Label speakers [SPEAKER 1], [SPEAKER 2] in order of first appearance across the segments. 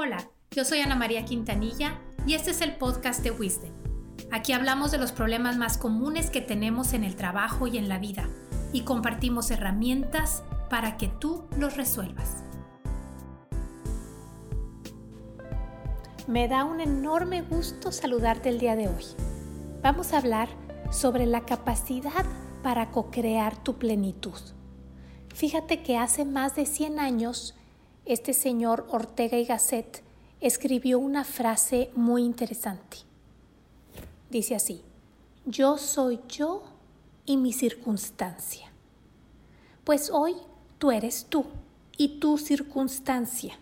[SPEAKER 1] Hola, yo soy Ana María Quintanilla y este es el podcast de Wisdom. Aquí hablamos de los problemas más comunes que tenemos en el trabajo y en la vida y compartimos herramientas para que tú los resuelvas. Me da un enorme gusto saludarte el día de hoy. Vamos a hablar sobre la capacidad para co-crear tu plenitud. Fíjate que hace más de 100 años este señor Ortega y Gasset escribió una frase muy interesante. Dice así, yo soy yo y mi circunstancia. Pues hoy tú eres tú y tu circunstancia.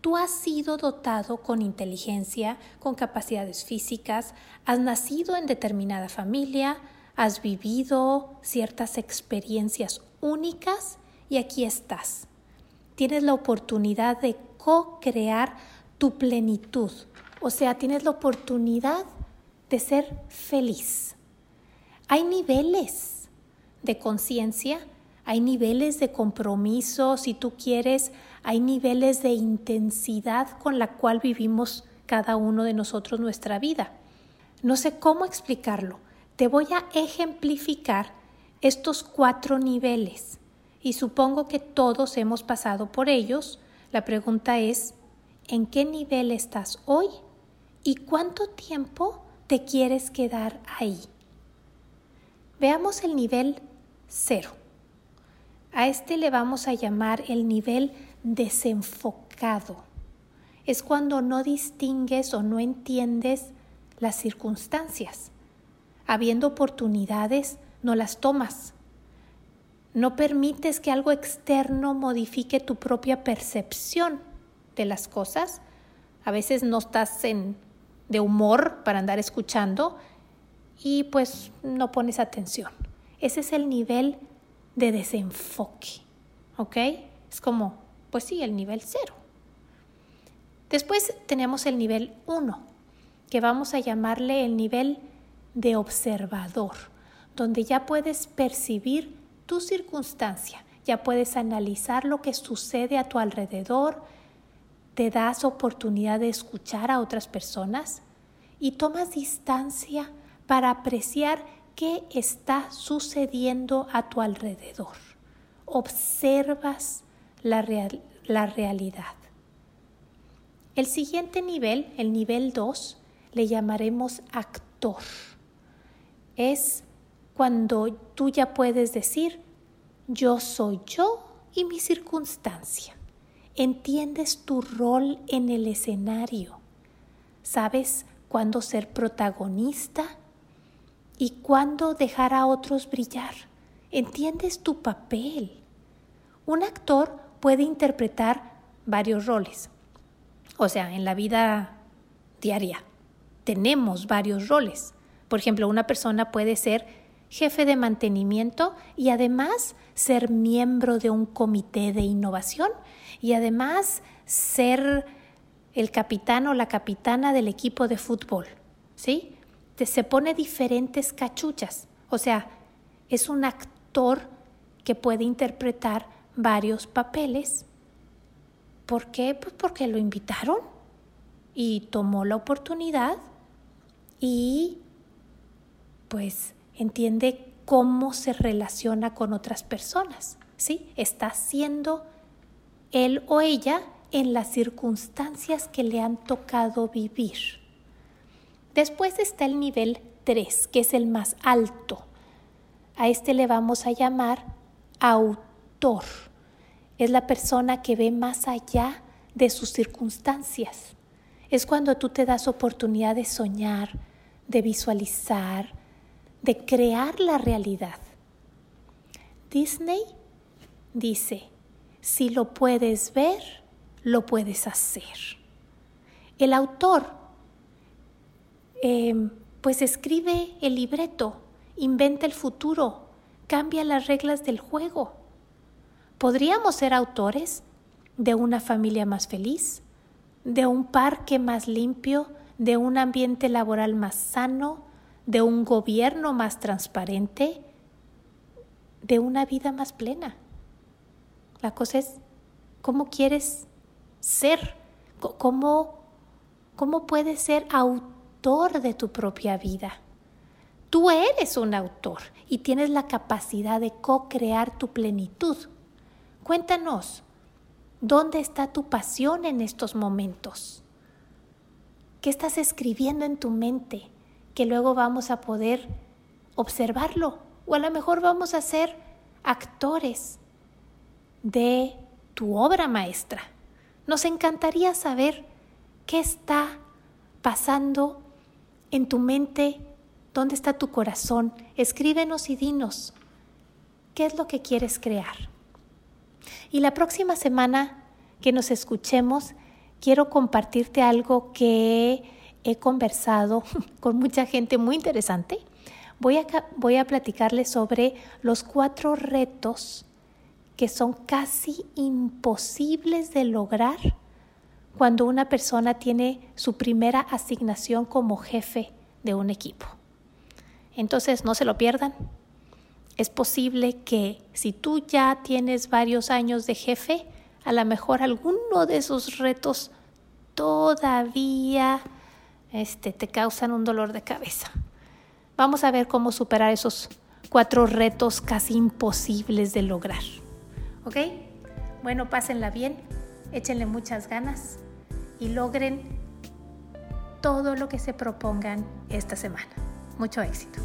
[SPEAKER 1] Tú has sido dotado con inteligencia, con capacidades físicas, has nacido en determinada familia, has vivido ciertas experiencias únicas y aquí estás tienes la oportunidad de co-crear tu plenitud. O sea, tienes la oportunidad de ser feliz. Hay niveles de conciencia, hay niveles de compromiso, si tú quieres, hay niveles de intensidad con la cual vivimos cada uno de nosotros nuestra vida. No sé cómo explicarlo. Te voy a ejemplificar estos cuatro niveles y supongo que todos hemos pasado por ellos. La pregunta es, ¿en qué nivel estás hoy y cuánto tiempo te quieres quedar ahí? Veamos el nivel cero. A este le vamos a llamar el nivel desenfocado. Es cuando no distingues o no entiendes las circunstancias. Habiendo oportunidades, no las tomas no permites que algo externo modifique tu propia percepción de las cosas. A veces no estás en, de humor para andar escuchando y pues no pones atención. Ese es el nivel de desenfoque. ¿Ok? Es como, pues sí, el nivel cero. Después tenemos el nivel uno, que vamos a llamarle el nivel de observador, donde ya puedes percibir tu circunstancia, ya puedes analizar lo que sucede a tu alrededor, te das oportunidad de escuchar a otras personas y tomas distancia para apreciar qué está sucediendo a tu alrededor. Observas la, la realidad. El siguiente nivel, el nivel 2, le llamaremos actor. Es cuando tú ya puedes decir, yo soy yo y mi circunstancia. Entiendes tu rol en el escenario. Sabes cuándo ser protagonista y cuándo dejar a otros brillar. Entiendes tu papel. Un actor puede interpretar varios roles. O sea, en la vida diaria tenemos varios roles. Por ejemplo, una persona puede ser jefe de mantenimiento y además ser miembro de un comité de innovación y además ser el capitán o la capitana del equipo de fútbol. ¿Sí? Se pone diferentes cachuchas. O sea, es un actor que puede interpretar varios papeles. ¿Por qué? Pues porque lo invitaron y tomó la oportunidad y pues entiende cómo se relaciona con otras personas, ¿sí? Está siendo él o ella en las circunstancias que le han tocado vivir. Después está el nivel 3, que es el más alto. A este le vamos a llamar autor. Es la persona que ve más allá de sus circunstancias. Es cuando tú te das oportunidad de soñar, de visualizar, de crear la realidad. Disney dice, si lo puedes ver, lo puedes hacer. El autor, em, pues escribe el libreto, inventa el futuro, cambia las reglas del juego. Podríamos ser autores de una familia más feliz, de un parque más limpio, de un ambiente laboral más sano, de un gobierno más transparente, de una vida más plena. La cosa es cómo quieres ser, ¿Cómo, cómo puedes ser autor de tu propia vida? Tú eres un autor y tienes la capacidad de co-crear tu plenitud. Cuéntanos, ¿dónde está tu pasión en estos momentos? ¿Qué estás escribiendo en tu mente que luego vamos a poder observarlo? O a lo mejor vamos a ser actores de tu obra maestra. Nos encantaría saber qué está pasando en tu mente ¿Dónde está tu corazón? Escríbenos y dinos qué es lo que quieres crear. Y la próxima semana que nos escuchemos, quiero compartirte algo que he conversado con mucha gente muy interesante. Voy a, voy a platicarles sobre los cuatro retos que son casi imposibles de lograr cuando una persona tiene su primera asignación como jefe de un equipo. Entonces, no se lo pierdan. Es posible que si tú ya tienes varios años de jefe, a lo mejor alguno de esos retos todavía este, te causan un dolor de cabeza. Vamos a ver cómo superar esos cuatro retos casi imposibles de lograr. ¿Ok? Bueno, pásenla bien, échenle muchas ganas y logren todo lo que se propongan esta semana. Mucho éxito.